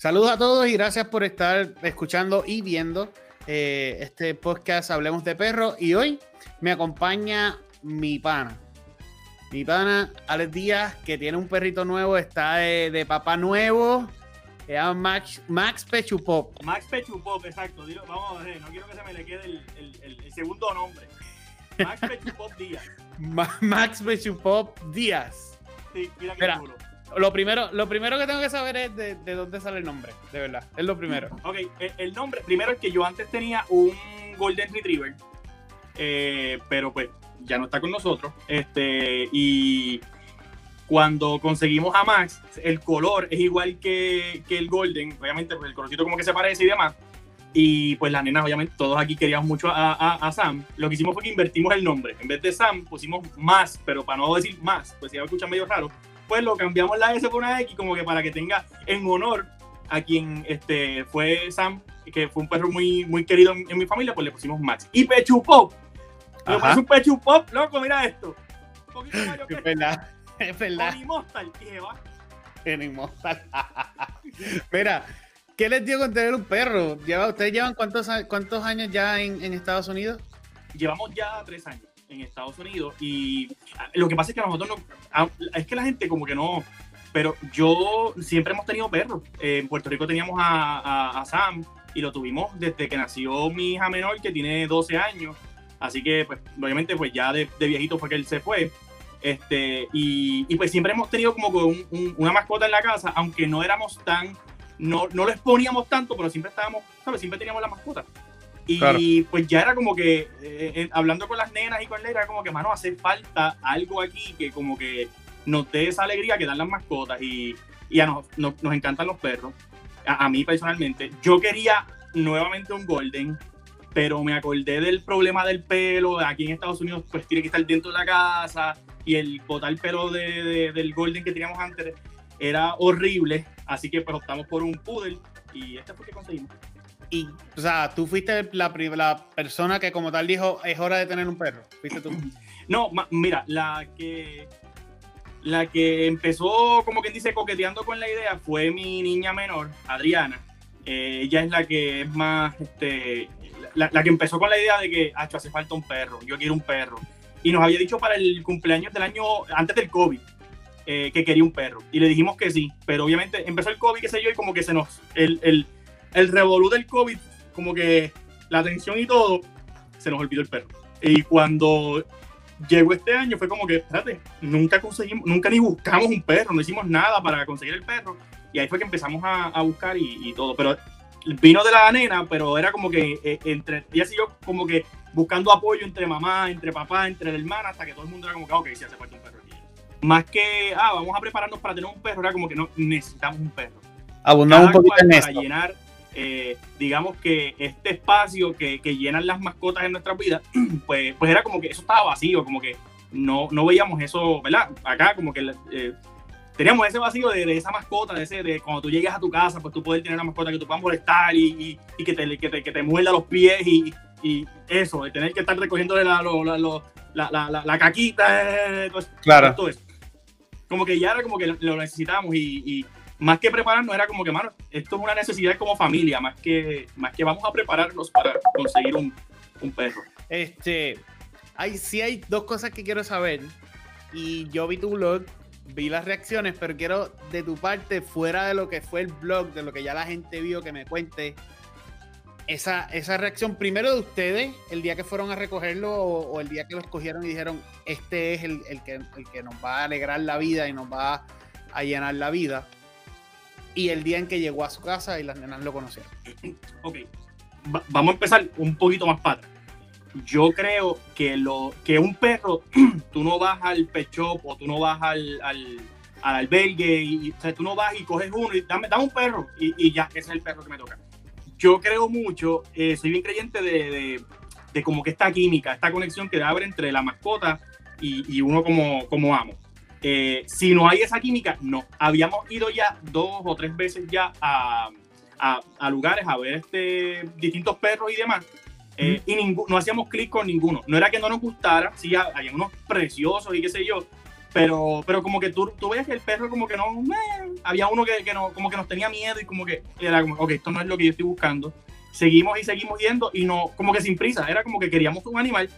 Saludos a todos y gracias por estar escuchando y viendo eh, este podcast Hablemos de Perro. Y hoy me acompaña mi pana. Mi pana Alex Díaz, que tiene un perrito nuevo, está de, papá nuevo. Se llama Max, Max Pechupop. Max Pechupop, exacto. vamos a ver, no quiero que se me le quede el, segundo nombre. Max Pechupop Díaz. Max Pechupop Díaz. Sí, mira qué lo primero, lo primero que tengo que saber es de, dónde sale el nombre, de verdad. Es lo primero. Ok, el, nombre, primero es que yo antes tenía un Golden Retriever, eh, pero pues ya no está con nosotros. Este, y cuando conseguimos a Max, el color es igual que, el Golden, obviamente, pues el colorcito como que se parece y demás. Y pues las nenas, obviamente, todos aquí queríamos mucho a, Sam. Lo que hicimos fue que invertimos el nombre. En vez de Sam, pusimos más, pero para no decir más, pues ya me escucha medio raro pues lo cambiamos la S por una X como que para que tenga en honor a quien este, fue Sam, que fue un perro muy, muy querido en, mi familia, pues le pusimos Max. Y Pechu Pop. Le pusimos un Pechu Pop, loco, mira esto. Un poquito mayor que es verdad, es verdad. Va. En Immortal. mira, ¿qué les dio con tener un perro? ¿Ustedes llevan cuántos, cuántos años ya en, en Estados Unidos? Llevamos ya tres años en Estados Unidos y ah, lo que pasa es que a nosotros no, ah, es que la gente como que no, pero yo siempre hemos tenido perros. en Puerto Rico teníamos a, Sam y lo tuvimos desde que nació mi hija menor que tiene 12 años. Así que, pues, obviamente, pues ya de, viejito fue que él se fue. Este, y, pues siempre hemos tenido como una mascota en la casa, aunque no éramos tan, no, no lo exponíamos tanto, pero siempre estábamos, ¿sabes? Siempre teníamos la mascota. Y pues ya era como que, eh, eh, hablando con las nenas y con él, era como que, mano, hace falta algo aquí que como que nos dé esa alegría que dan las mascotas y, y a nos, nos, encantan los perros. A, mí personalmente. Yo quería nuevamente un Golden, pero me acordé del problema del pelo. Aquí en Estados Unidos pues tiene que estar dentro de la casa y el botar pelo de, del Golden que teníamos antes era horrible. Así que pues optamos por un Poodle y este fue que conseguimos. Y, o sea, tú fuiste la, la, persona que como tal dijo, es hora de tener un perro. ¿Fuiste tú? No, mira, la que la que empezó, como quien dice, coqueteando con la idea fue mi niña menor, Adriana. Eh, ella es la que es más, este, la, que empezó con la idea de que, ah, hace falta un perro, yo quiero un perro. Y nos había dicho para el cumpleaños del año, antes del COVID, eh, que quería un perro. Y le dijimos que sí, pero obviamente empezó el COVID, qué sé yo, y como que se nos, el el revolú del COVID, como que la atención y todo, se nos olvidó el perro. Y cuando llegó este año fue como que, espérate, nunca conseguimos, nunca ni buscamos un perro, no hicimos nada para conseguir el perro. Y ahí fue que empezamos a, buscar y, todo. Pero vino de la nena, pero era como que eh, entre ella y yo, como que buscando apoyo entre mamá, entre papá, entre la hermana, hasta que todo el mundo era como que, ok, sí hace falta un perro aquí. Más que, ah, vamos a prepararnos para tener un perro, era como que no necesitamos un perro. Abundamos un poquito en para llenar eh, digamos que este espacio que, que, llenan las mascotas en nuestra vida, pues, pues era como que eso estaba vacío, como que no, no veíamos eso, ¿verdad? Acá como que eh, teníamos ese vacío de, esa mascota, de ese, de cuando tú llegas a tu casa, pues tú puedes tener una mascota que tú puedas molestar y, y, que, te, que, te, que te muerda los pies y, y eso, de tener que estar recogiéndole la, la, la, la, caquita, eh, claro. todo eso. Como que ya era como que lo necesitábamos y más que prepararnos, era como que, mano, esto es una necesidad como familia, más que, más que vamos a prepararnos para conseguir un, un perro. Este, hay, sí hay dos cosas que quiero saber. Y yo vi tu blog, vi las reacciones, pero quiero de tu parte, fuera de lo que fue el blog, de lo que ya la gente vio, que me cuente esa, esa reacción primero de ustedes, el día que fueron a recogerlo o, el día que lo escogieron y dijeron, este es el, el, que, el que nos va a alegrar la vida y nos va a llenar la vida y el día en que llegó a su casa y las nenas lo conocieron. Ok, vamos a empezar un poquito más para Yo creo que, lo, que un perro, tú no vas al pet shop o tú no vas al, al, albergue, y, o sea, tú no vas y coges uno y dame, dame un perro y, ya, ese es el perro que me toca. Yo creo mucho, eh, soy bien creyente de, de, de, como que esta química, esta conexión que haber entre la mascota y, y uno como, como amo. Eh, si no hay esa química, no. Habíamos ido ya dos o tres veces ya a, a, lugares a ver este, distintos perros y demás. Eh, y no hacíamos clic con ninguno. No era que no nos gustara, sí, había unos preciosos y qué sé yo, Pero, pero como que tú, tú veías que el perro como que no, había uno que, que, no, como que nos tenía miedo y como que era como, ok, esto no es lo que yo estoy buscando. Seguimos y seguimos yendo y no, como que sin prisa, era como que queríamos un animal,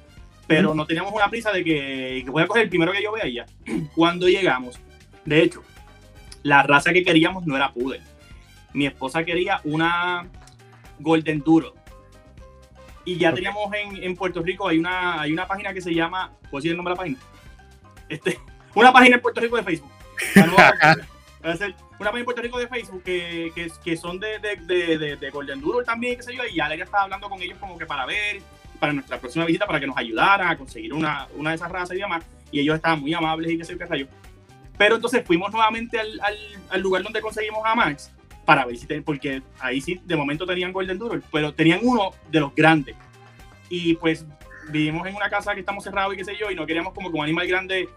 pero no teníamos una prisa de que, que voy a coger el primero que yo vea ya. Cuando llegamos, de hecho, la raza que queríamos no era Poodle. Mi esposa quería una Golden Duro. Y ya teníamos en, en, Puerto Rico, hay una, hay una página que se llama, ¿puedo decir el nombre de la página? Este, una página en Puerto Rico de Facebook. una página en Puerto Rico de Facebook que, que, que son de, de, de, de, Golden Duro también, qué sé yo, y ya estaba hablando con ellos como que para ver, para nuestra próxima visita, para que nos ayudaran a conseguir una, una de esas razas y demás. Y ellos estaban muy amables y sé yo, qué rayo. Pero entonces fuimos nuevamente al, al, al, lugar donde conseguimos a Max para ver si, porque ahí sí, de momento tenían Golden Doodle, pero tenían uno de los grandes. Y pues vivimos en una casa que estamos cerrados y qué sé yo, y no queríamos como que un animal grande,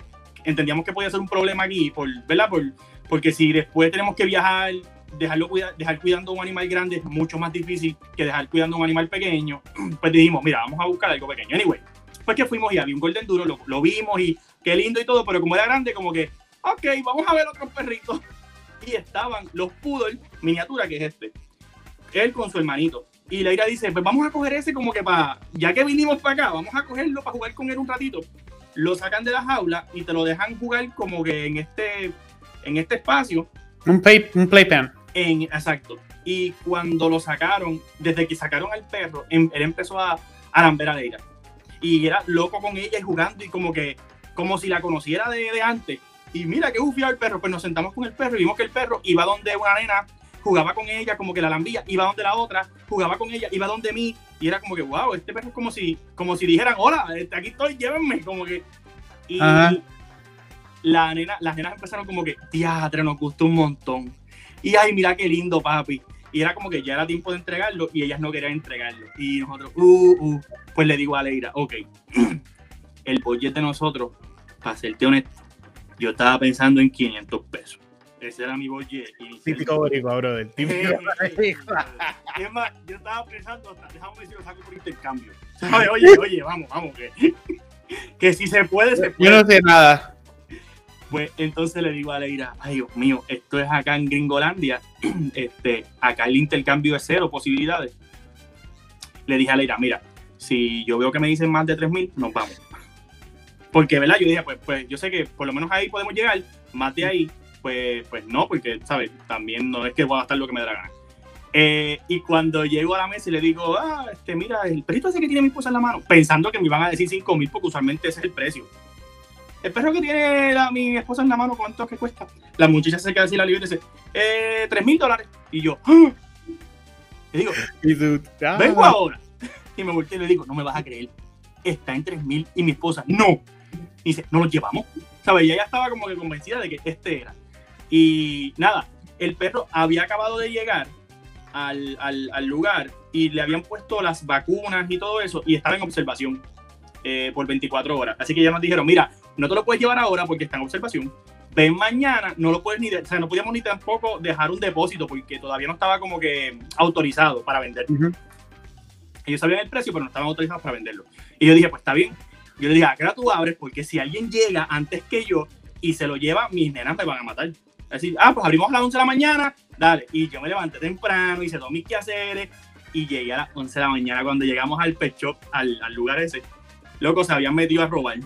entendíamos que podía ser un problema aquí, por, ¿verdad? Por, porque si después tenemos que viajar, dejarlo cuida, dejar cuidando un animal grande es mucho más difícil que dejar cuidando un animal pequeño, pues dijimos, mira, vamos a buscar algo pequeño. Anyway, pues que fuimos y había un Golden Duro, lo, lo vimos y qué lindo y todo, pero como era grande, como que, ok, vamos a ver otros perritos y estaban los poodle miniatura, que es este. Él con su hermanito. Y Leira dice, pues vamos a coger ese como que para, ya que vinimos para acá, vamos a cogerlo para jugar con él un ratito. Lo sacan de la jaula y te lo dejan jugar como que en este, en este espacio. Un, play, un playpen. En, exacto. Y cuando lo sacaron, desde que sacaron al perro, em, él empezó a, a lamber a Leira. Y era loco con ella y jugando y como que, como si la conociera de, de antes. Y mira que bufiado el perro. Pues nos sentamos con el perro y vimos que el perro iba donde una nena, jugaba con ella, como que la lambía, iba donde la otra, jugaba con ella, iba donde mí. Y era como que, wow, este perro es como si, como si dijeran, hola, este, aquí estoy, llévenme. Como que. Y la nena, las nenas empezaron como que, teatro, nos gustó un montón. Y ay, mira qué lindo, papi. Y era como que ya era tiempo de entregarlo y ellas no querían entregarlo. Y nosotros, uh, uh, pues le digo a Leira, ok, el budget de nosotros, para serte honesto, yo estaba pensando en 500 pesos. Ese era mi budget Típico boricua, brother. Típico es más, yo estaba pensando, hasta, déjame si lo saco por intercambio. Oye, oye, oye, vamos, vamos, que, que si se puede, se puede. Yo no sé nada. Pues entonces le digo a Leira, ay Dios mío, esto es acá en Gringolandia, este, acá el intercambio es cero posibilidades. Le dije a Leira, mira, si yo veo que me dicen más de 3.000, nos vamos. Porque, ¿verdad? Yo dije, pues, pues yo sé que por lo menos ahí podemos llegar, más de ahí, pues, pues no, porque, ¿sabes? También no es que voy a gastar lo que me dé la gana. Eh, y cuando llego a la mesa y le digo, ah, este, mira, el perrito ese que tiene mi esposa en la mano, pensando que me iban a decir 5 mil, porque usualmente ese es el precio. El perro que tiene la, mi esposa en la mano, ¿cuánto es que cuesta? La muchacha se queda así la libre y dice, eh, 3 mil dólares. Y yo, ¡Ah! y digo, vengo ahora. Y me volteé y le digo, no me vas a creer, está en 3 mil y mi esposa, no. Y dice, no lo llevamos. ¿Sabes? Y ella estaba como que convencida de que este era. Y nada, el perro había acabado de llegar al, al, al lugar y le habían puesto las vacunas y todo eso y estaba en observación eh, por 24 horas. Así que ya nos dijeron, mira, no te lo puedes llevar ahora porque está en observación. Ven mañana, no lo puedes ni, o sea, no podíamos ni tampoco dejar un depósito porque todavía no estaba como que autorizado para vender. Uh -huh. Ellos sabían el precio, pero no estaban autorizados para venderlo. Y yo dije, pues está bien, yo le dije, ¿a qué hora tú abres? Porque si alguien llega antes que yo y se lo lleva, mis nenas me van a matar. Es decir, ah, pues abrimos a las 11 de la mañana, dale. Y yo me levanté temprano, hice todos mis quehaceres y llegué a las 11 de la mañana cuando llegamos al pet shop, al, al lugar ese. Loco, se habían metido a robar.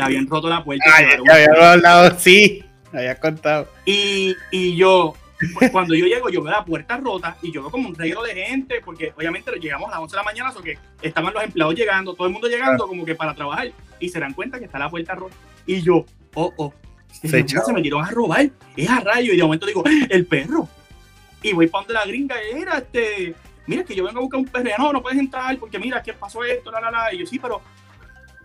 Habían roto la puerta. Ay, ya había hablado, sí, había contado. Y, y yo, pues cuando yo llego, yo veo la puerta rota y yo veo como un reguero de gente, porque obviamente llegamos a las 11 de la mañana, o que estaban los empleados llegando, todo el mundo llegando como que para trabajar, y se dan cuenta que está la puerta rota. Y yo, oh, oh, se, se metieron a robar, es a rayo, y de momento digo, el perro. Y voy para donde la gringa era, este, mira, que yo vengo a buscar un perro, y no, no puedes entrar, porque mira, ¿qué pasó esto? La, la, la. Y yo, sí, pero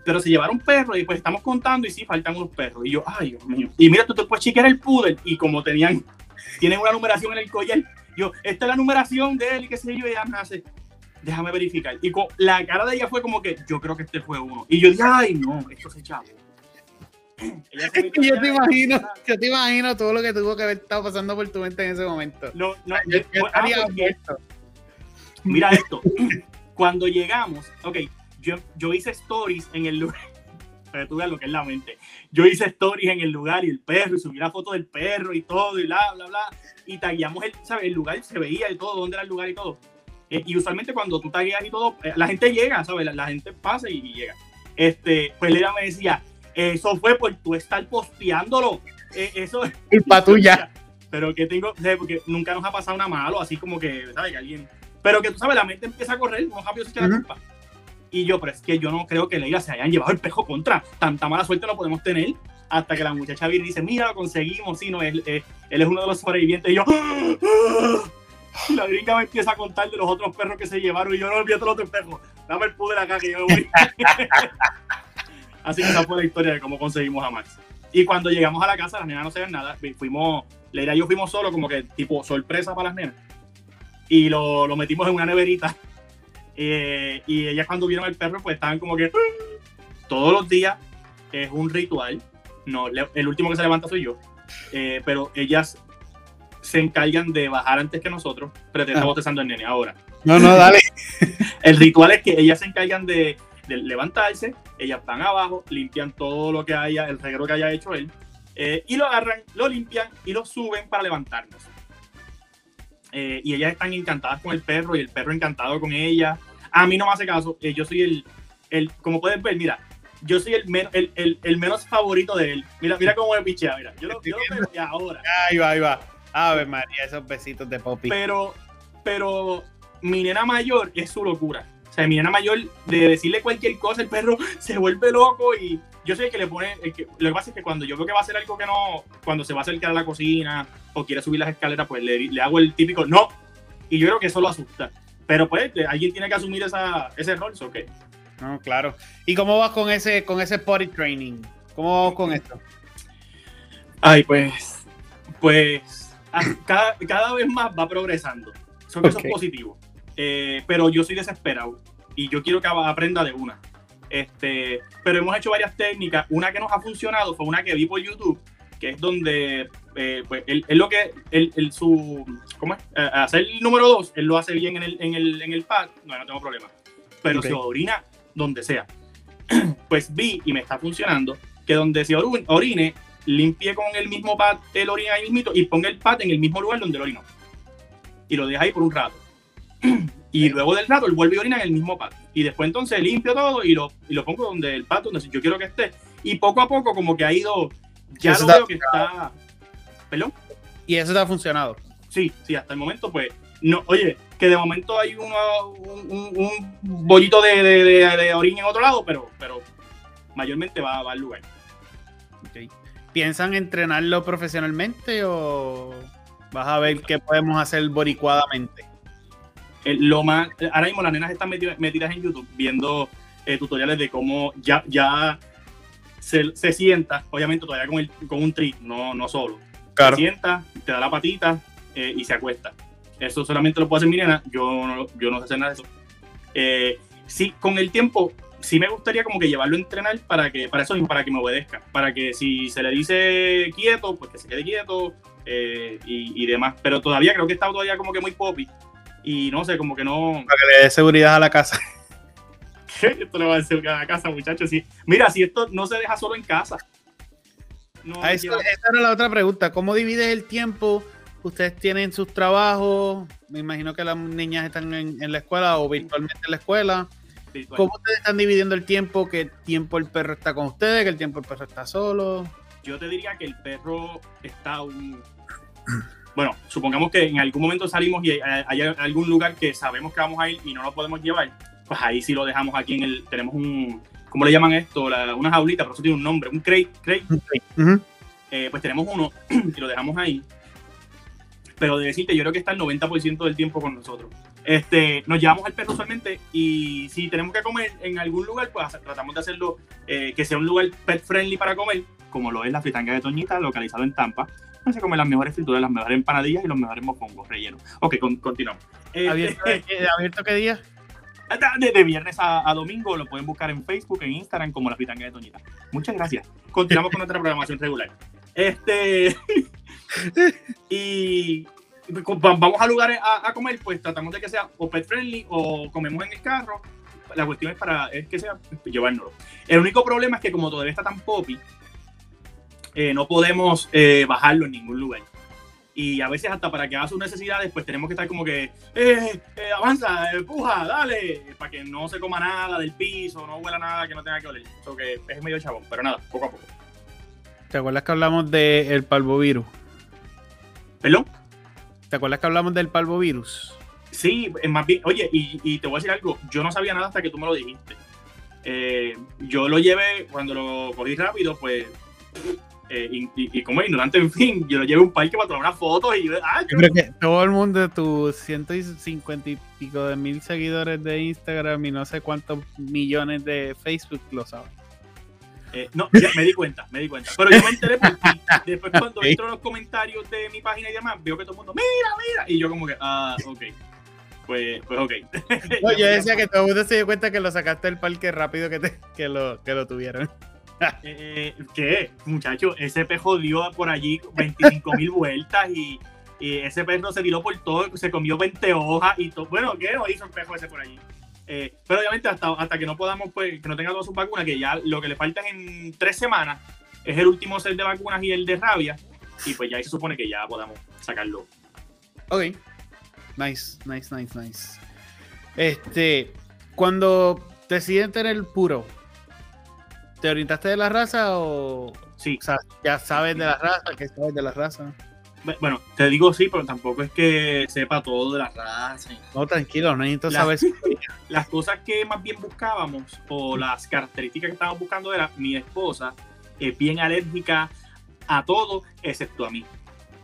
pero se llevaron perros y pues estamos contando y sí, faltan unos perros. Y yo, ay, Dios mío. Y mira, tú te puedes chequear el poodle y como tenían tienen una numeración en el collar. Yo, esta es la numeración de él y qué sé yo, y ella me hace, déjame verificar. Y con, la cara de ella fue como que, yo creo que este fue uno. Y yo dije, ay, no, esto se chavo. yo te imagino, yo te imagino todo lo que tuvo que haber estado pasando por tu mente en ese momento. No, no, yo, yo, ah, esto. Mira esto. Cuando llegamos, ok, yo, yo hice stories en el lugar. para tú veas lo que es la mente. Yo hice stories en el lugar y el perro, y subí la foto del perro y todo, y bla, bla, bla. Y tagueamos el, ¿sabes? El lugar, se veía y todo, dónde era el lugar y todo. Eh, y usualmente cuando tú tagueas y todo, eh, la gente llega, ¿sabes? La, la gente pasa y, y, llega. Este, pues Lera me decía, eso fue por tú estar posteándolo. Eh, eso es culpa tuya. Pero que tengo, porque nunca nos ha pasado nada malo, así como que, ¿sabes? Que alguien. Pero que tú sabes, la mente empieza a correr, uno rápido se echa la culpa. Y yo, pero es que yo no creo que Leila se hayan llevado el pejo contra. Tanta mala suerte no podemos tener. Hasta que la muchacha viene y dice, mira, lo conseguimos. Sí, no, él, él, él es uno de los sobrevivientes. Y yo, y la gringa me empieza a contar de los otros perros que se llevaron. Y yo no olvido los otros perros. Dame el pude acá que yo me voy. Así que esa fue la historia de cómo conseguimos a Max. Y cuando llegamos a la casa, las nenas no sabían nada. Fuimos, Leila y yo fuimos solo, como que tipo sorpresa para las nenas. Y lo, lo metimos en una neverita eh, y ellas cuando vieron el perro, pues estaban como que todos los días es un ritual. No, el último que se levanta soy yo. Eh, pero ellas se encargan de bajar antes que nosotros. Pero te estamos testando el nene ahora. No, no, dale. el ritual es que ellas se encargan de, de, levantarse, ellas van abajo, limpian todo lo que haya, el reguero que haya hecho él, eh, y lo agarran, lo limpian y lo suben para levantarnos. Eh, y ellas están encantadas con el perro y el perro encantado con ella. A mí no me hace caso. Eh, yo soy el, el, como pueden ver, mira, yo soy el, men, el, el, el, menos favorito de él. Mira, mira cómo me pichea, mira. Yo lo, yo lo ahora. Ahí va, ahí va. Ave María, esos besitos de Poppy. Pero, pero mi nena mayor es su locura. O sea, mi nena mayor, de decirle cualquier cosa, el perro se vuelve loco y yo sé que le pone. Que, lo que pasa es que cuando yo veo que va a hacer algo que no. Cuando se va a acercar a la cocina o quiere subir las escaleras, pues le, le hago el típico no. Y yo creo que eso lo asusta. Pero pues alguien tiene que asumir esa, ese rol, ¿o qué? No, claro. ¿Y cómo vas con ese, con ese potty training? ¿Cómo vas con esto? Ay, pues, pues, cada, cada vez más va progresando. Eso, okay. eso es positivo. Eh, pero yo soy desesperado y yo quiero que aprenda de una. Este, pero hemos hecho varias técnicas. Una que nos ha funcionado fue una que vi por YouTube, que es donde eh, pues él, él, lo que él, él su ¿cómo es? Eh, hacer el número 2, él lo hace bien en el, en el, en el pad, no, no tengo problema. Pero okay. se orina donde sea. pues vi y me está funcionando que donde se orine, limpie con el mismo pad el orina ahí mismito y ponga el pad en el mismo lugar donde el orinó. Y lo deja ahí por un rato. y luego del rato él vuelve a orinar en el mismo pad. Y después entonces limpio todo y lo, y lo pongo donde el pad donde yo quiero que esté. Y poco a poco como que ha ido, ya lo veo que está... ¿Perdón? Y eso te ha funcionado. Sí, sí, hasta el momento, pues, no, oye, que de momento hay un, un, un, bollito de, de, de, de, orina en otro lado, pero, pero mayormente va, va al lugar. Okay. ¿Piensan entrenarlo profesionalmente o vas a ver qué podemos hacer boricuadamente? El, lo más, ahora mismo las nenas están metidas, metidas en YouTube viendo eh, tutoriales de cómo ya, ya se, se, sienta, obviamente todavía con, el, con un tri, no, no solo. Claro. Se sienta, te da la patita, eh, y se acuesta. Eso solamente lo puede hacer mi nena, yo no, yo no sé hacer nada de eso. Eh, sí, con el tiempo, sí me gustaría como que llevarlo a entrenar para que, para eso para que me obedezca, para que si se le dice quieto, pues que se quede quieto eh, y, y, demás. Pero todavía creo que está todavía como que muy poppy y no sé, como que no... Para que le dé seguridad a la casa. esto le va a decir a la casa, muchachos. Sí. Mira, si esto no se deja solo en casa. No a eso, esa era la otra pregunta. ¿Cómo divides el tiempo? ustedes tienen sus trabajos, me imagino que las niñas están en, en la escuela o virtualmente en la escuela. Virtual. ¿Cómo ustedes están dividiendo el tiempo? ¿Qué tiempo el perro está con ustedes? ¿Qué tiempo el perro está solo? Yo te diría que el perro está un... Bueno, supongamos que en algún momento salimos y hay algún lugar que sabemos que vamos a ir y no lo podemos llevar, pues ahí sí lo dejamos aquí en el... Tenemos un... ¿Cómo le llaman esto? La, una jaulita, pero eso tiene un nombre, un crate. crate. Uh -huh. eh, pues tenemos uno y lo dejamos ahí pero de decirte, yo creo que está el 90% del tiempo con nosotros. Este, nos llevamos al perro solamente y si tenemos que comer en algún lugar, pues tratamos de hacerlo eh, que sea un lugar pet friendly para comer, como lo es la fritanga de Toñita, localizado en Tampa. No se comen las mejores frituras, las mejores empanadillas y los mejores mofongos rellenos. Ok, con, continuamos. ¿Abierto, este, ¿Abierto qué día? De, viernes a, domingo lo pueden buscar en Facebook, en Instagram como la fritanga de Toñita. Muchas gracias. Continuamos con nuestra programación regular. Este. y vamos a lugares a, a, comer, pues tratamos de que sea o pet friendly o comemos en el carro. la cuestión es para es que sea llevárnoslo. El único problema es que como todavía está tan poppy, eh, no podemos eh, bajarlo en ningún lugar. Y a veces hasta para que haga sus necesidades, pues tenemos que estar como que, eh, eh, avanza, empuja, dale, para que no se coma nada del piso, no huela nada que no tenga que oler. Eso que es medio chabón, pero nada, poco a poco. ¿Te acuerdas que hablamos del parvovirus? ¿Perdón? ¿Te acuerdas que hablamos del parvovirus? Sí, es más bien, oye, y, y, te voy a decir algo, yo no sabía nada hasta que tú me lo dijiste. Eh, yo lo llevé, cuando lo cogí rápido, pues, eh, y, y, como ignorante, en fin, yo lo llevé a un parque para tomar unas fotos y yo, ah, yo creo que todo el mundo, tus 150 y pico de mil seguidores de Instagram y no sé cuántos millones de Facebook lo saben. Eh, no, ya me di cuenta, me di cuenta. Pero yo me enteré porque después cuando entro en los comentarios de mi página y demás, veo que todo el mundo, mira, mira. Y yo como que, ah, ok. Pues, pues ok. No, yo decía que todo el mundo se dio cuenta que lo sacaste del parque rápido que, te, que, lo, que lo tuvieron. Eh, ¿Qué? Muchacho, ese pejo dio por allí 25 mil vueltas y, y, ese perro se tiró por todo, se comió 20 hojas y todo. Bueno, ¿qué no hizo el pejo ese por allí? Eh, pero obviamente hasta, hasta que no podamos, pues, que no tenga todas sus vacunas, que ya lo que le falta es en tres semanas, es el último set de vacunas y el de rabia, y pues ya se supone que ya podamos sacarlo. Ok. Nice, nice, nice, nice. Este, cuando deciden tener puro, ¿te orientaste de la raza o, sí. o sea, ya sabes de la raza? ¿Qué sabes de la raza? Bueno, te digo sí, pero tampoco es que sepa todo de la raza. No, tranquilo, no necesito las, saber. Las cosas que más bien buscábamos, o las características que estábamos buscando, era mi esposa es bien alérgica a todo, excepto a mí.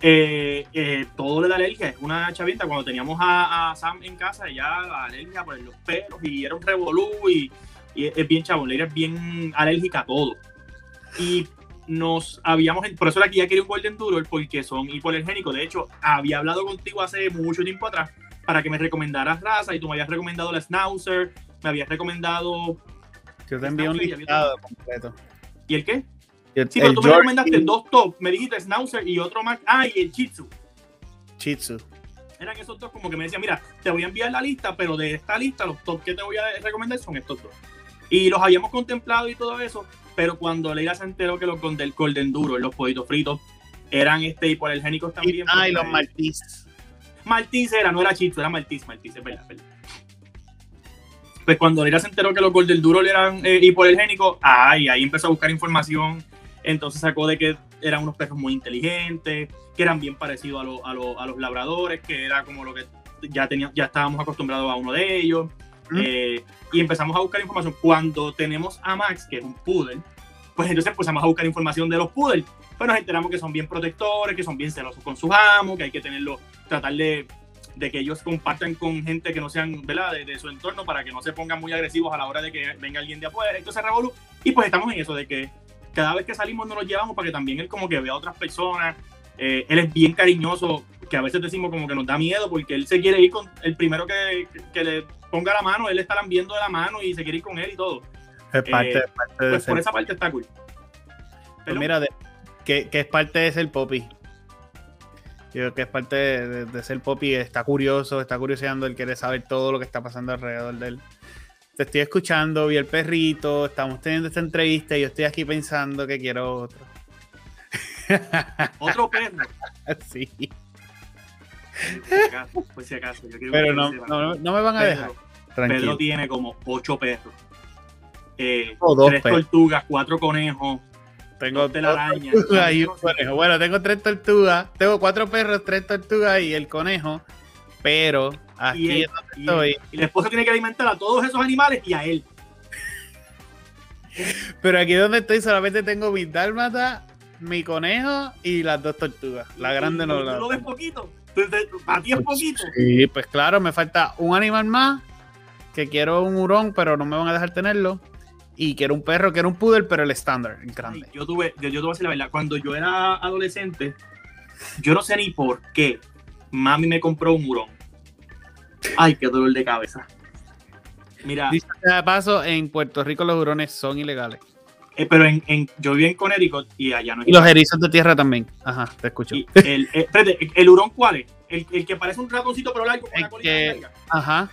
Eh, eh, todo le da alergia, es una chavienta. Cuando teníamos a, a, Sam en casa, ella la alergia por los pelos y era un revolú y, y es bien chabón, es bien alérgica a todo. Y nos habíamos, por eso era que ya quería un Golden Doodle, porque son hipoalergénicos. De hecho, había hablado contigo hace mucho tiempo atrás para que me recomendaras raza y tú me habías recomendado la Schnauzer, me habías recomendado. Yo te envié un listado completo. ¿Y el qué? El, sí, pero tú me recomendaste dos top. Me dijiste Schnauzer y otro más. Ah, y el Chitsu. Chitsu. Eran esos dos como que me decían, mira, te voy a enviar la lista, pero de esta lista los top que te voy a recomendar son estos dos. Y los habíamos contemplado y todo eso, pero cuando Leila se enteró que los del Golden Duro, los pollitos fritos, eran este hipoalergénicos también. Ah, y los Maltese. Maltese era, no era Chitsu, era Maltese, Maltese, es verdad, verdad. Pues cuando Leila se enteró que los Golden Duro eran eh, hipoalergénicos, ay, ahí empezó a buscar información. Entonces sacó de que eran unos perros muy inteligentes, que eran bien parecidos a, lo, a, lo, a los labradores, que era como lo que ya, tenía, ya estábamos acostumbrados a uno de ellos. ¿Mm? Y empezamos a buscar información. Cuando tenemos a Max, que es un poodle, pues entonces empezamos a buscar información de los poodles. Pues nos enteramos que son bien protectores, que son bien celosos con sus amos, que hay que tenerlo, tratar de, que ellos compartan con gente que no sean, de, su entorno para que no se pongan muy agresivos a la hora de que venga alguien de afuera. Entonces, Revolu. Y pues estamos en eso, de que cada vez que salimos nos lo llevamos para que también él como que vea a otras personas. Eh, él es bien cariñoso, que a veces decimos como que nos da miedo porque él se quiere ir con el primero que, que le ponga la mano, él está lambiendo de la mano y se quiere ir con él y todo. Es parte, eh, parte pues por esa parte está cool. Pues mira, de, que, que, es parte de ser Poppy. Yo creo que es parte de, de, de, ser Poppy. Está curioso, está curioseando, él quiere saber todo lo que está pasando alrededor de él. Te estoy escuchando, vi el perrito, estamos teniendo esta entrevista y yo estoy aquí pensando que quiero otro. ¿Otro perro? sí. Por si acaso, por si acaso. Yo Pero no, no, no, me van a Pedro, dejar. Tranquilo. Pedro tiene como ocho perros. Eh, oh, dos tres perros. tortugas, cuatro conejos, Tengo dos telarañas. tortugas y un conejo. Bueno, tengo tres tortugas. Tengo cuatro perros, tres tortugas y el conejo. Pero aquí y, él, es donde estoy. Y, y la esposa tiene que alimentar a todos esos animales y a él. Pero aquí donde estoy solamente tengo mi dálmata, mi conejo y las dos tortugas. La grande no la. ¿Lo ves poquito? ¿Para ti es poquito? Sí, pues claro, me falta un animal más que quiero un hurón, pero no me van a dejar tenerlo. Y quiero un perro, quiero un poodle, pero el estándar, el grande. Yo tuve, yo, yo decir la verdad, cuando yo era adolescente, yo no sé ni por qué mami me compró un hurón. Ay, qué dolor de cabeza. Mira. Dice de paso, en Puerto Rico los hurones son ilegales. Eh, pero en, en, yo viví en Connecticut y allá no es Y los erizos de tierra también. Ajá, te escucho. Y el, eh, espérate, ¿el hurón cuál es? El, el, que parece un ratoncito pero largo con el la colita que, larga. Ajá.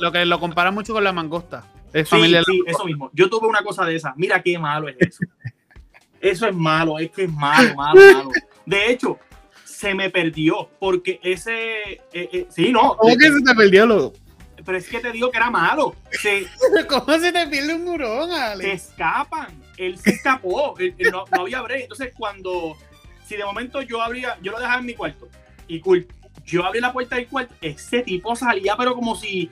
lo que lo compara mucho con la mangosta. Es familia sí, eso mismo. Yo tuve una cosa de esa. Mira qué malo es eso. Eso es malo, es que es malo, malo, malo. De hecho, se me perdió porque ese. Eh, eh, sí, no. ¿Cómo que se te perdió, loco? Pero es que te digo que era malo. ¿Cómo se te pierde un murón, Ale? Se escapan. Él se escapó. no, había break. Entonces, cuando. Si de momento yo abría. Yo lo dejaba en mi cuarto. Y cool. Yo abrí la puerta del cuarto. Ese tipo salía, pero como si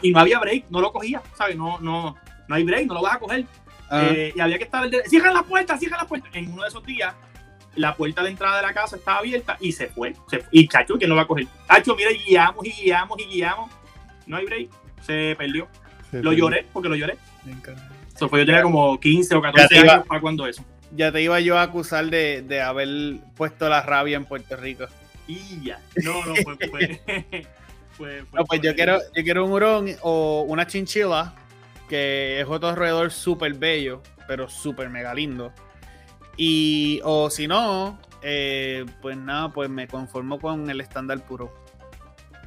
y no había break, no lo cogía, ¿sabes? No, no, no hay break, no lo vas a coger. Ah. Eh, y había que estar, cierran la puerta, cierran la puerta. En uno de esos días, la puerta de entrada de la casa estaba abierta y se fue. Y chacho, ¿quién lo va a coger? Chacho, mira, guiamos y guiamos y guiamos. No hay break, se perdió. lo lloré, porque lo lloré. Eso fue, yo tenía como 15 o 14 años para cuando eso. Ya te iba yo a acusar de, de haber puesto la rabia en Puerto Rico. Y ya. No, no, fue, fue, pues yo quiero, yo quiero un hurón o una chinchilla, que es otro alrededor súper bello, pero súper mega lindo. Y, o si no, eh, pues nada, pues me conformo con el estándar puro.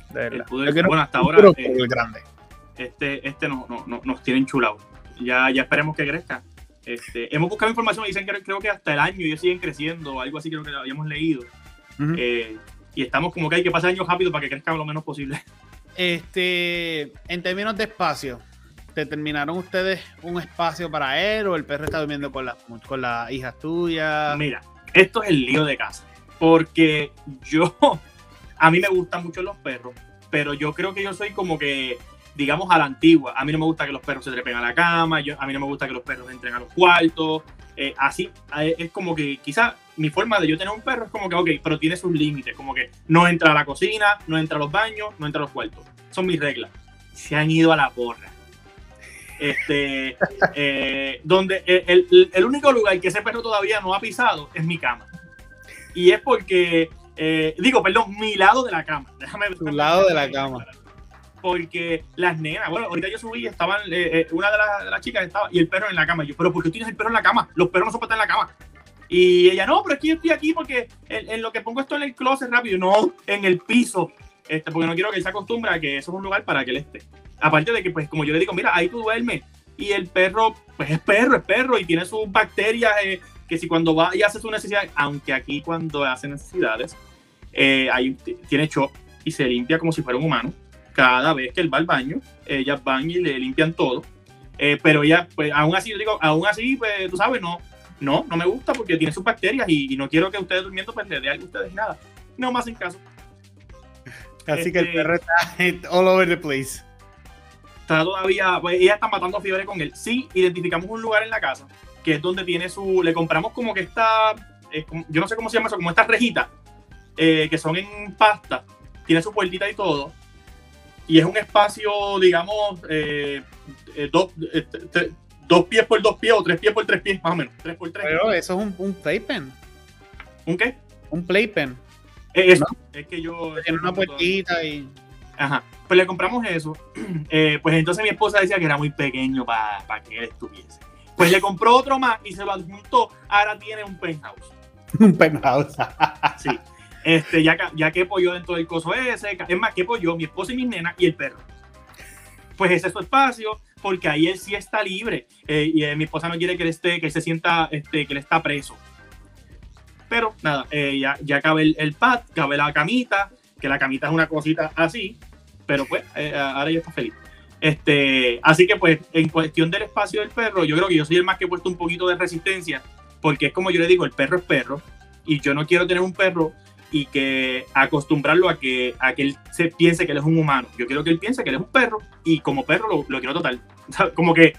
De verdad. bueno, hasta ahora eh, el grande. Este, este no, no, nos tiene enchulado. Ya, ya esperemos que crezca. Este, hemos buscado información y dicen que creo que hasta el año ellos siguen creciendo, algo así creo que habíamos leído y estamos como que hay que pasar años rápido para que crezca lo menos posible. Este, en términos de espacio, ¿determinaron ustedes un espacio para él o el perro está durmiendo con, la, con las hijas tuyas? Mira, esto es el lío de casa, porque yo, a mí me gustan mucho los perros, pero yo creo que yo soy como que, digamos, a la antigua. A mí no me gusta que los perros se trepen a la cama, a mí no me gusta que los perros entren a los cuartos, eh, así, eh, es como que quizá mi forma de yo tener un perro es como que, ok, pero tiene sus límites, como que no entra a la cocina, no entra a los baños, no entra a los cuartos. Son mis reglas. Se han ido a la porra. Este, eh, donde el, el, único lugar que ese perro todavía no ha pisado es mi cama. Y es porque, digo, perdón, mi lado de la cama. Déjame Tu lado de la cama porque las nenas, bueno, ahorita yo subí, estaban, eh, eh, una de las, chicas estaba, y el perro en la cama. yo, pero ¿por qué tienes el perro en la cama? Los perros no se pueden estar en la cama. Y ella, no, pero es que yo estoy aquí porque en, lo que pongo esto en el closet rápido, no, en el piso, este, porque no quiero que él se acostumbre a que eso es un lugar para que él esté. Aparte de que, pues, como yo le digo, mira, ahí tú duermes, y el perro, pues es perro, es perro, y tiene sus bacterias, eh, que si cuando va y hace sus necesidades, aunque aquí cuando hace necesidades, ahí tiene shock y se limpia como si fuera un humano cada vez que él va al baño, ellas van y le limpian todo. Eh, pero ella, pues aún así, yo digo, aún así, pues tú sabes, no, no, no me gusta porque tiene sus bacterias y, no quiero que ustedes durmiendo pues le dé algo a ustedes nada. No más en caso. Así que el este, perro está all over the place. Está todavía, pues ella está matando fiebre con él. Sí, identificamos un lugar en la casa que es donde tiene su, le compramos como que esta, yo no sé cómo se llama eso, como estas rejitas eh, que son en pasta, tiene su puertita y todo y es un espacio, digamos, eh, eh, eh, dos, pies por dos pies o tres pies por tres pies, más o menos. Tres por tres. Pero eso es un, un playpen. ¿Un qué? Un playpen. Es, es que yo. Tiene una puertita y. Ajá. Pues le compramos eso. pues entonces mi esposa decía que era muy pequeño para que él estuviese. Pues le compró otro más y se lo adjuntó. Ahora tiene un penthouse. un penthouse. sí. Este, ya, ya que yo dentro del coso ese, es más, que yo, mi esposa y mis nenas y el perro. Pues ese es su espacio, porque ahí él sí está libre. Eh, y eh, mi esposa no quiere que él esté, que se sienta, este, que él está preso. Pero nada, eh, ya, ya cabe el, el, pad, cabe la camita, que la camita es una cosita así, pero pues ahora ya está feliz. Este, así que pues en cuestión del espacio del perro, yo creo que yo soy el más que he puesto un poquito de resistencia, porque es como yo le digo, el perro es perro, y yo no quiero tener un perro y que acostumbrarlo a que, a que él se piense que él es un humano. Yo quiero que él piense que él es un perro y como perro lo, lo quiero total. Como que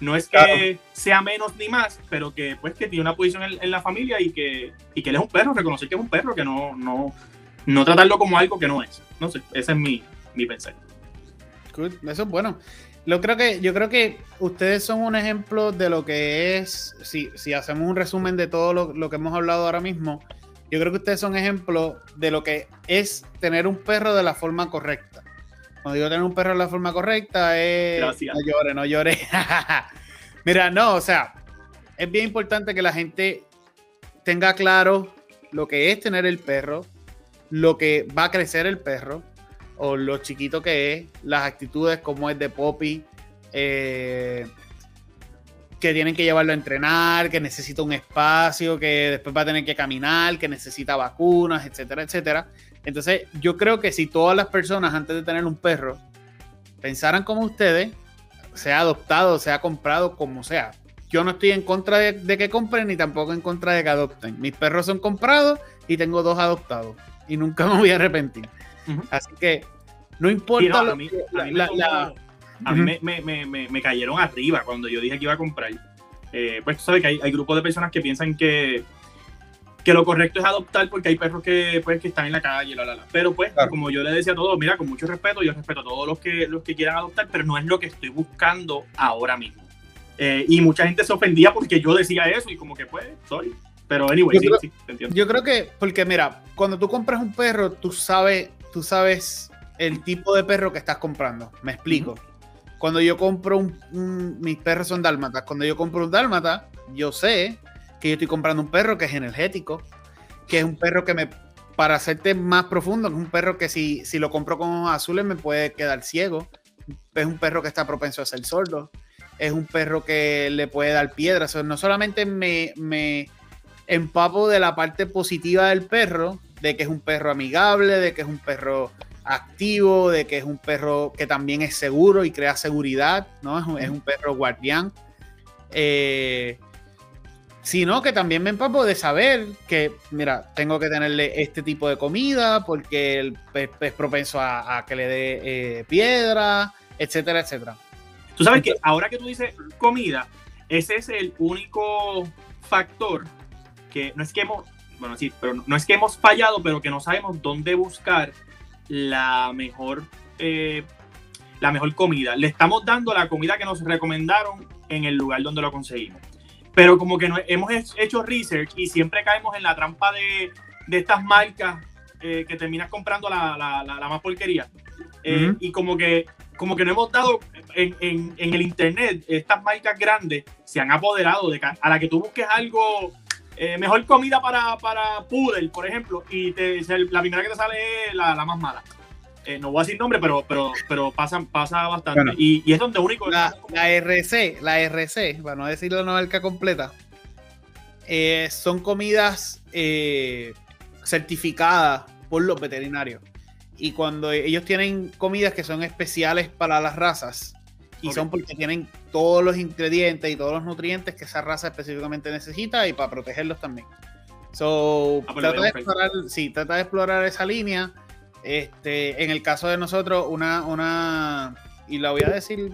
no es que sea menos ni más, pero que pues que tiene una posición en, la familia y que, y que él es un perro, reconocer que es un perro, que no, no, no tratarlo como algo que no es. No sé, ese es mi, mi pensar. Eso es bueno. Lo creo que, yo creo que ustedes son un ejemplo de lo que es, si, si hacemos un resumen de todo lo, lo que hemos hablado ahora mismo, yo creo que ustedes son ejemplos de lo que es tener un perro de la forma correcta. Cuando digo tener un perro de la forma correcta es... Gracias. No llore, no llore. Mira, no, o sea, es bien importante que la gente tenga claro lo que es tener el perro, lo que va a crecer el perro, o lo chiquito que es, las actitudes como es de Poppy, eh, que tienen que llevarlo a entrenar, que necesita un espacio, que después va a tener que caminar, que necesita vacunas, etcétera, etcétera. Entonces, yo creo que si todas las personas antes de tener un perro pensaran como ustedes, sea adoptado, sea comprado, como sea. Yo no estoy en contra de, que compren ni tampoco en contra de que adopten. Mis perros son comprados y tengo dos adoptados. Y nunca me voy a arrepentir. Así que no importa. a mí, me, cayeron arriba cuando yo dije que iba a comprar. Eh, pues tú sabes que hay, hay grupos de personas que piensan que, que lo correcto es adoptar porque hay perros que, pues, que están en la calle, la, la, la. Pero pues, como yo le decía a todos, mira, con mucho respeto, yo respeto a todos los que, los que quieran adoptar, pero no es lo que estoy buscando ahora mismo. Eh, y mucha gente se ofendía porque yo decía eso y como que pues, sorry. Pero anyway, yo sí, creo, sí, entiendo. Yo creo que, porque mira, cuando tú compras un perro, tú sabes, tú sabes el tipo de perro que estás comprando. Me explico. Cuando yo compro un, mis perros son dálmatas. Cuando yo compro un dálmata, yo sé que yo estoy comprando un perro que es energético, que es un perro que me, para hacerte más profundo, es un perro que si, si lo compro con azules me puede quedar ciego, es un perro que está propenso a ser sordo, es un perro que le puede dar piedras, no solamente me, me empapo de la parte positiva del perro, de que es un perro amigable, de que es un perro activo, de que es un perro que también es seguro y crea seguridad, ¿no? Es un, es un perro guardián. Eh, sino que también me empapo de saber que, mira, tengo que tenerle este tipo de comida porque es propenso a, que le dé eh, piedra, etcétera, etcétera. Tú sabes que ahora que tú dices comida, ese es el único factor que no es que hemos, bueno, sí, pero no es que hemos fallado, pero que no sabemos dónde buscar la mejor, eh, la mejor comida. Le estamos dando la comida que nos recomendaron en el lugar donde lo conseguimos pero como que no, hemos hecho research y siempre caemos en la trampa de, de estas marcas eh, que terminas comprando la, la, la, más porquería. Eh, y como que, como que no hemos dado en, en, en, el internet, estas marcas grandes se han apoderado de a la que tú busques algo, eh, mejor comida para, para poodle, por ejemplo, y te, la primera que te sale es la, la más mala. Eh, no voy a decir nombre, pero, pero, pero pasa, pasa bastante. y, y, es donde único. La, la, RC, la RC, para no decir la marca completa, eh, son comidas certificadas por los veterinarios. Y cuando ellos tienen comidas que son especiales para las razas, y son porque tienen todos los ingredientes y todos los nutrientes que esa raza específicamente necesita y para protegerlos también. So, ah, pues trata, de explorar, sí, trata de explorar esa línea este, en el caso de nosotros, una, una, y la voy a decir,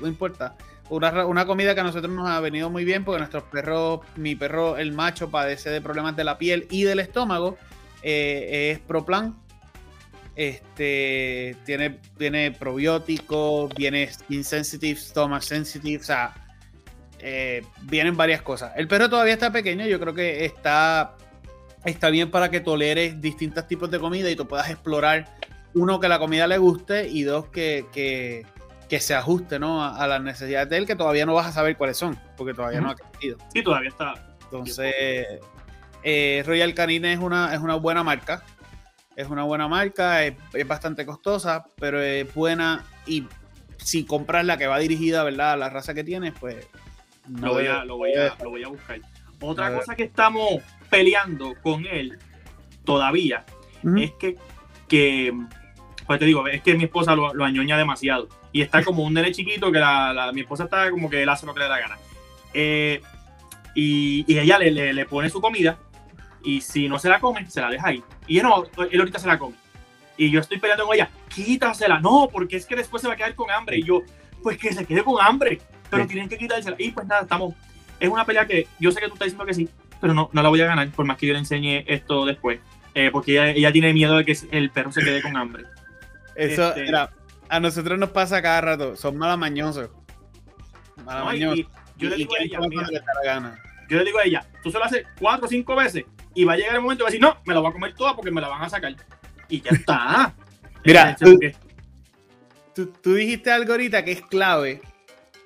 no importa, una, una, comida que a nosotros nos ha venido muy bien porque nuestros perros, mi perro, el macho, padece de problemas de la piel y del estómago, eh, es Proplan. Este, tiene, tiene probióticos, viene skin sensitive, stomach sensitive, o sea, eh, vienen varias cosas. El perro todavía está pequeño, yo creo que está está bien para que toleres distintos tipos de comida y tú puedas explorar, uno, que la comida le guste y dos, que, que, se ajuste ¿no? a, las necesidades de él, que todavía no vas a saber cuáles son, porque todavía no ha crecido. Sí, todavía está. Entonces, eh, Royal Canine es una, es una buena marca. Es una buena marca, es, bastante costosa, pero es buena y si compras la que va dirigida ¿verdad? a la raza que tienes, pues... lo, voy a, lo, voy a, lo voy a buscar. Otra cosa que estamos peleando con él todavía es que, que, pues te digo, es que mi esposa lo, lo añoña demasiado. Y está como un nene chiquito que la, mi esposa está como que él hace lo que le da gana. Eh, y, y, ella le, le, pone su comida y si no se la come, se la deja ahí. Y él no, él ahorita se la come. Y yo estoy peleando con ella, quítasela. No, porque es que después se va a quedar con hambre. Y yo, pues que se quede con hambre, pero tienen que quitársela. Y pues nada, estamos es una pelea que yo sé que tú estás diciendo que sí, pero no, no la voy a ganar, por más que yo le enseñe esto después. Eh, porque ella, tiene miedo de que el perro se quede con hambre. Eso, este, a nosotros nos pasa cada rato, son malamañosos. Malamañosos. yo le digo a ella, yo le digo a ella, tú se lo haces cuatro o cinco veces y va a llegar el momento de decir, no, me la voy a comer toda porque me la van a sacar. Y ya está. Mira, tú, tú, tú, dijiste algo ahorita que es clave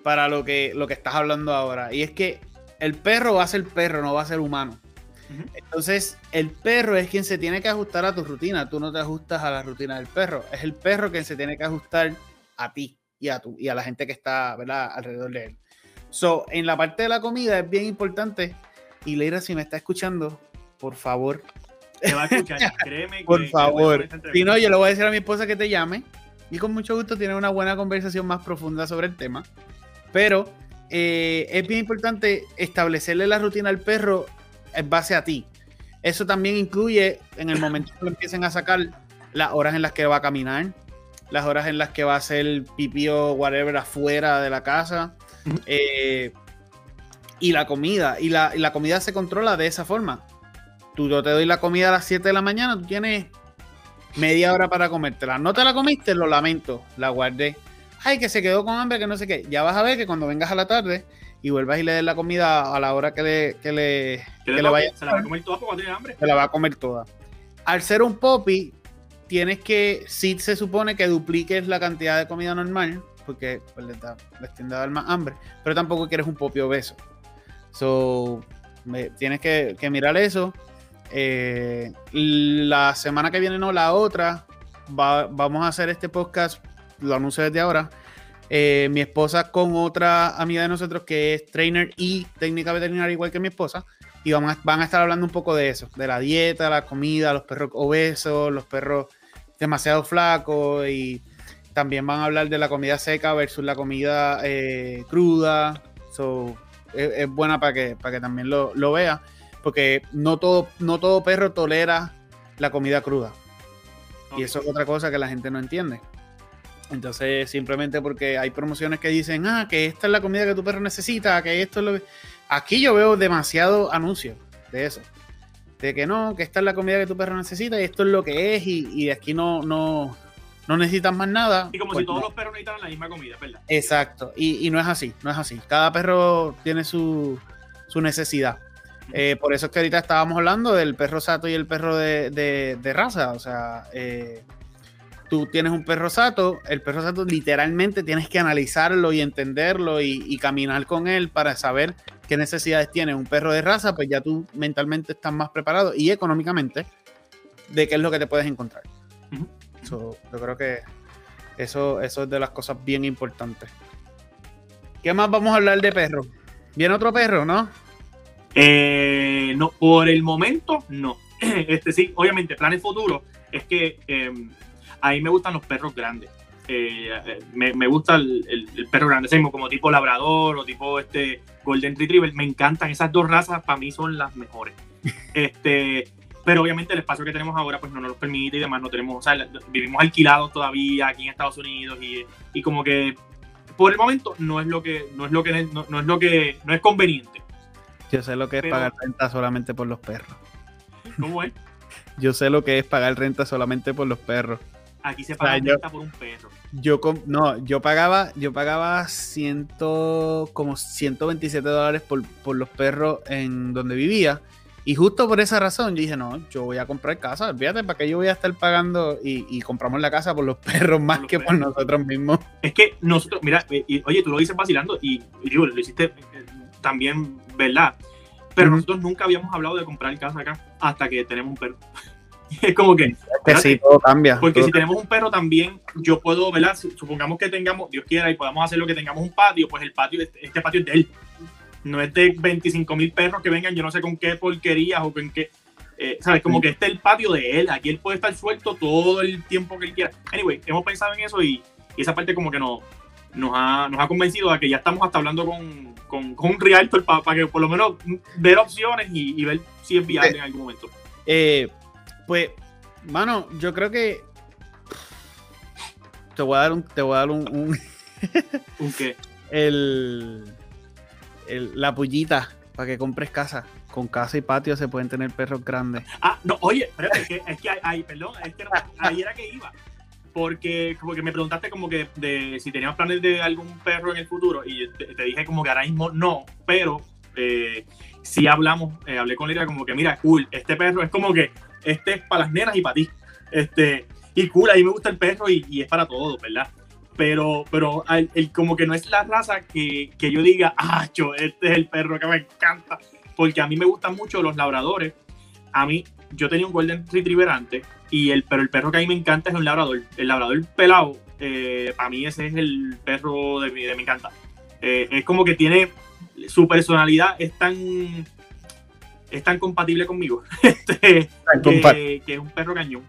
para lo que, lo que estás hablando ahora. Y es que el perro va a ser perro, no va a ser humano. Entonces, el perro es quien se tiene que ajustar a tu rutina. Tú no te ajustas a la rutina del perro. Es el perro quien se tiene que ajustar a ti y a, tu, y a la gente que está ¿verdad? alrededor de él. So, en la parte de la comida es bien importante. Y Leira, si me está escuchando, por favor. Te va a escuchar, créeme. por favor. si no, yo le voy a decir a mi esposa que te llame. Y con mucho gusto tiene una buena conversación más profunda sobre el tema. Pero eh, es bien importante establecerle la rutina al perro en base a ti. Eso también incluye en el momento que lo empiecen a sacar las horas en las que va a caminar, las horas en las que va a hacer pipí o whatever afuera de la casa. Eh, y la comida. Y la, comida se controla de esa forma. Tú, yo te doy la comida a las 7 de la mañana, tú tienes media hora para comértela. No te la comiste, lo lamento, la guardé. Ay, que se quedó con hambre, que no sé qué. Ya vas a ver que cuando vengas a la tarde y vuelvas y le des la comida a la hora que le, que le, que le vaya Se la va a comer toda porque tiene hambre. Se la va a comer toda. Al ser un poppy, tienes que, si se supone que dupliques la cantidad de comida normal, porque pues, le, da, tiende a dar más hambre, pero tampoco quieres un poppy obeso. So, tienes que, mirar eso. Eh, la semana que viene, no, la otra, vamos a hacer este podcast, lo anuncio desde ahora. Eh, mi esposa con otra amiga de nosotros que es trainer y técnica veterinaria igual que mi esposa y van a, van a estar hablando un poco de eso, de la dieta, la comida, los perros obesos, los perros demasiado flacos y también van a hablar de la comida seca versus la comida eh, cruda. So, es, buena para que, que también lo, lo vea, porque no todo, no todo perro tolera la comida cruda. Y eso es otra cosa que la gente no entiende. Entonces, simplemente porque hay promociones que dicen, ah, que esta es la comida que tu perro necesita, que esto es lo que... Aquí yo veo demasiado anuncio de eso de que no, que esta es la comida que tu perro necesita y esto es lo que es y, y aquí no, no, no necesitas más nada. Y como si pues todos los perros necesitaran la misma comida, ¿verdad? Exacto, y, y, no es así, no es así. Cada perro tiene su, su necesidad. Eh, por eso es que ahorita estábamos hablando del perro sato y el perro de, de, de raza. O sea, eh, tú tienes un perro sato, el perro sato literalmente tienes que analizarlo y entenderlo y, y caminar con él para saber qué necesidades tiene un perro de raza, pues ya tú mentalmente estás más preparado y económicamente de qué es lo que te puedes encontrar. yo creo que eso, eso es de las cosas bien importantes. ¿Qué más vamos a hablar de perro? ¿Viene otro perro, no? Eh, no, por el momento no. Este sí, obviamente, planes futuros es que em, a mí me gustan los perros grandes. Eh, eh, me, gusta el, perro grande, como tipo labrador o tipo este golden retriever. Me encantan esas dos razas, para mí son las mejores. este, pero obviamente el espacio que tenemos ahora pues no nos lo permite y demás no tenemos, o sea, vivimos alquilados todavía aquí en Estados Unidos y, y como que por el momento no es lo que no es lo que no, es lo que no es conveniente. Yo sé lo que es pagar renta solamente por los perros. ¿Cómo es? Yo sé lo que es pagar renta solamente por los perros. Aquí se paga renta por un perro. Yo no, yo pagaba, yo pagaba ciento, como 127 dólares por, por los perros en donde vivía. Y justo por esa razón yo dije, no, yo voy a comprar casa, olvídate, ¿para qué yo voy a estar pagando y, compramos la casa por los perros más que por nosotros mismos? Es que nosotros, mira, eh, oye, tú lo dices vacilando y, digo, lo hiciste también, ¿verdad? Pero nosotros nunca habíamos hablado de comprar casa acá hasta que tenemos un perro. es como que. que sí, todo cambia. Porque si tenemos un perro también, yo puedo, ¿verdad? Supongamos que tengamos, Dios quiera, y podamos hacer lo que tengamos un patio, pues el patio, este, este patio es de él. No es de 25 mil perros que vengan, yo no sé con qué porquerías o con qué. Eh, ¿Sabes? Como que este es el patio de él. Aquí él puede estar suelto todo el tiempo que él quiera. Anyway, hemos pensado en eso y, esa parte como que nos, nos, ha, nos ha convencido a que ya estamos hasta hablando con, con, un realtor para que por lo menos ver opciones y, ver si es viable en algún momento. Eh, pues, mano, yo creo que te voy a dar un, te voy a dar un, un, qué? El, el, la pullita para que compres casa. Con casa y patio se pueden tener perros grandes. Ah, no, oye, espérate, es que, es que hay, perdón, es que ahí era que iba. Porque, porque me preguntaste como que de si teníamos planes de algún perro en el futuro y te, dije como que ahora mismo no, pero eh, sí hablamos, eh, hablé con ella como que mira, cool, este perro es como que este es para las nenas y para ti. Este, y cool, a mí me gusta el perro y, es para todos, ¿verdad? Pero, pero el, como que no es la raza que, que yo diga, ah, yo, este es el perro que me encanta. Porque a mí me gustan mucho los labradores a mí, yo tenía un Golden Retriever antes, y el, pero el perro que a mí me encanta es un labrador. El labrador pelado, eh, para mí ese es el perro de mi, de mi encanta. Eh, es como que tiene, su personalidad es tan, es tan compatible conmigo, este, que, que, es un perro cañón.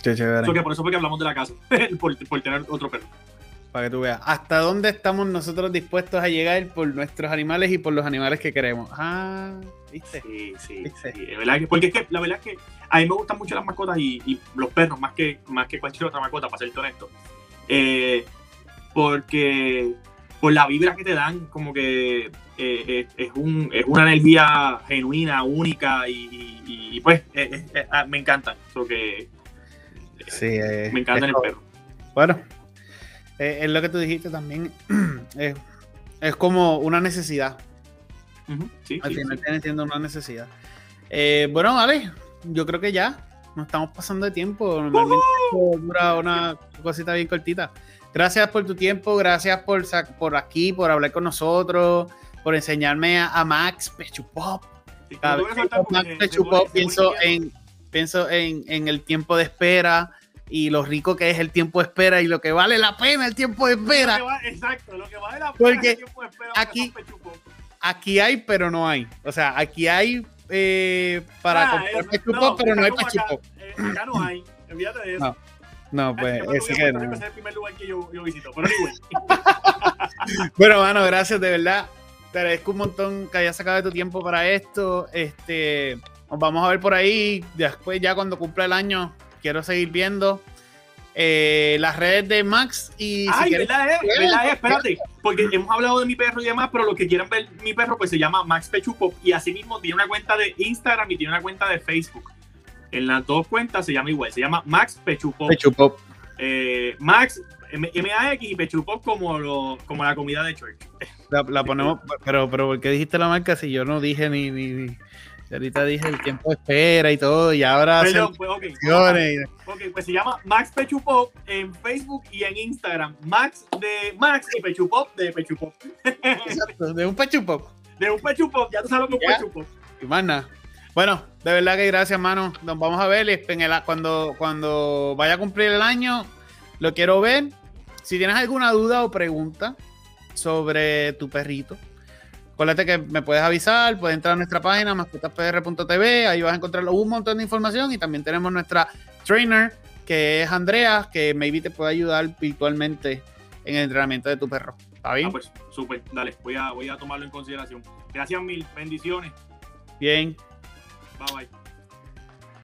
Qué chévere. que por eso fue que hablamos de la casa, por, por tener otro perro para que tú veas hasta dónde estamos nosotros dispuestos a llegar por nuestros animales y por los animales que queremos. Ah, ¿viste? Sí, sí, sí. porque es que la verdad es que a mí me gustan mucho las mascotas y, los perros más que, más que cualquier otra mascota, para ser honesto. Eh, porque por la vibra que te dan, como que eh, es, un, es, una energía genuina, única y, pues ah, me encantan. que, sí, me encantan el perro. Bueno, eh, es lo que tú dijiste también. es, como una necesidad. Al final tiene siendo una necesidad. Eh, bueno, vale, yo creo que ya nos estamos pasando de tiempo. Normalmente dura una cosita bien cortita. Gracias por tu tiempo, gracias por, por aquí, por hablar con nosotros, por enseñarme a, Max Pechupop. Max Pechupop pienso, en, pienso en, en el tiempo de espera y lo rico que es el tiempo de espera y lo que vale la pena el tiempo de espera. exacto, lo que vale la pena Porque el tiempo de espera. Aquí, aquí hay, pero no hay. O sea, aquí hay eh, para ah, comprar pechupo, pero no hay pechupo. Eh, acá, no hay, olvídate de eso. No. pues ese que no. Es el primer lugar que yo, yo visito, pero igual. bueno, mano, gracias, de verdad. Te agradezco un montón que hayas sacado de tu tiempo para esto. Este, nos vamos a ver por ahí. Después, ya cuando cumpla el año, quiero seguir viendo eh, las redes de Max y... Ay, ¿verdad, es? ¿verdad es? Espérate, porque hemos hablado de mi perro y demás, pero los que quieran ver mi perro, pues se llama Max Pechupop y asimismo tiene una cuenta de Instagram y tiene una cuenta de Facebook. En las dos cuentas se llama igual, se llama Max Pechupop. Pechupop. Eh, Max M-A-X y Pechupop como, lo, como la comida de church. La, ponemos, pero, pero ¿por qué dijiste la marca si yo no dije ni, ni, ahorita dije el tiempo espera y todo, y ahora. Pues, ok, pues se llama Max Pechupop en Facebook y en Instagram. Max de Max y Pechupop de Pechupop. Exacto, de un Pechupop. De un Pechupop, ya tú sabes lo que es un Pechupop. Y Bueno, de verdad que gracias, mano. Nos vamos a ver en el, cuando, cuando vaya a cumplir el año. Lo quiero ver. Si tienes alguna duda o pregunta sobre tu perrito, Acuérdate que me puedes avisar, puedes entrar a nuestra página mascotaspr.tv, ahí vas a encontrar un montón de información y también tenemos nuestra trainer, que es Andrea, que maybe te puede ayudar virtualmente en el entrenamiento de tu perro. ¿Está bien? Ah, pues súper, dale, voy a, voy a tomarlo en consideración. Gracias mil, bendiciones. Bien. Bye bye.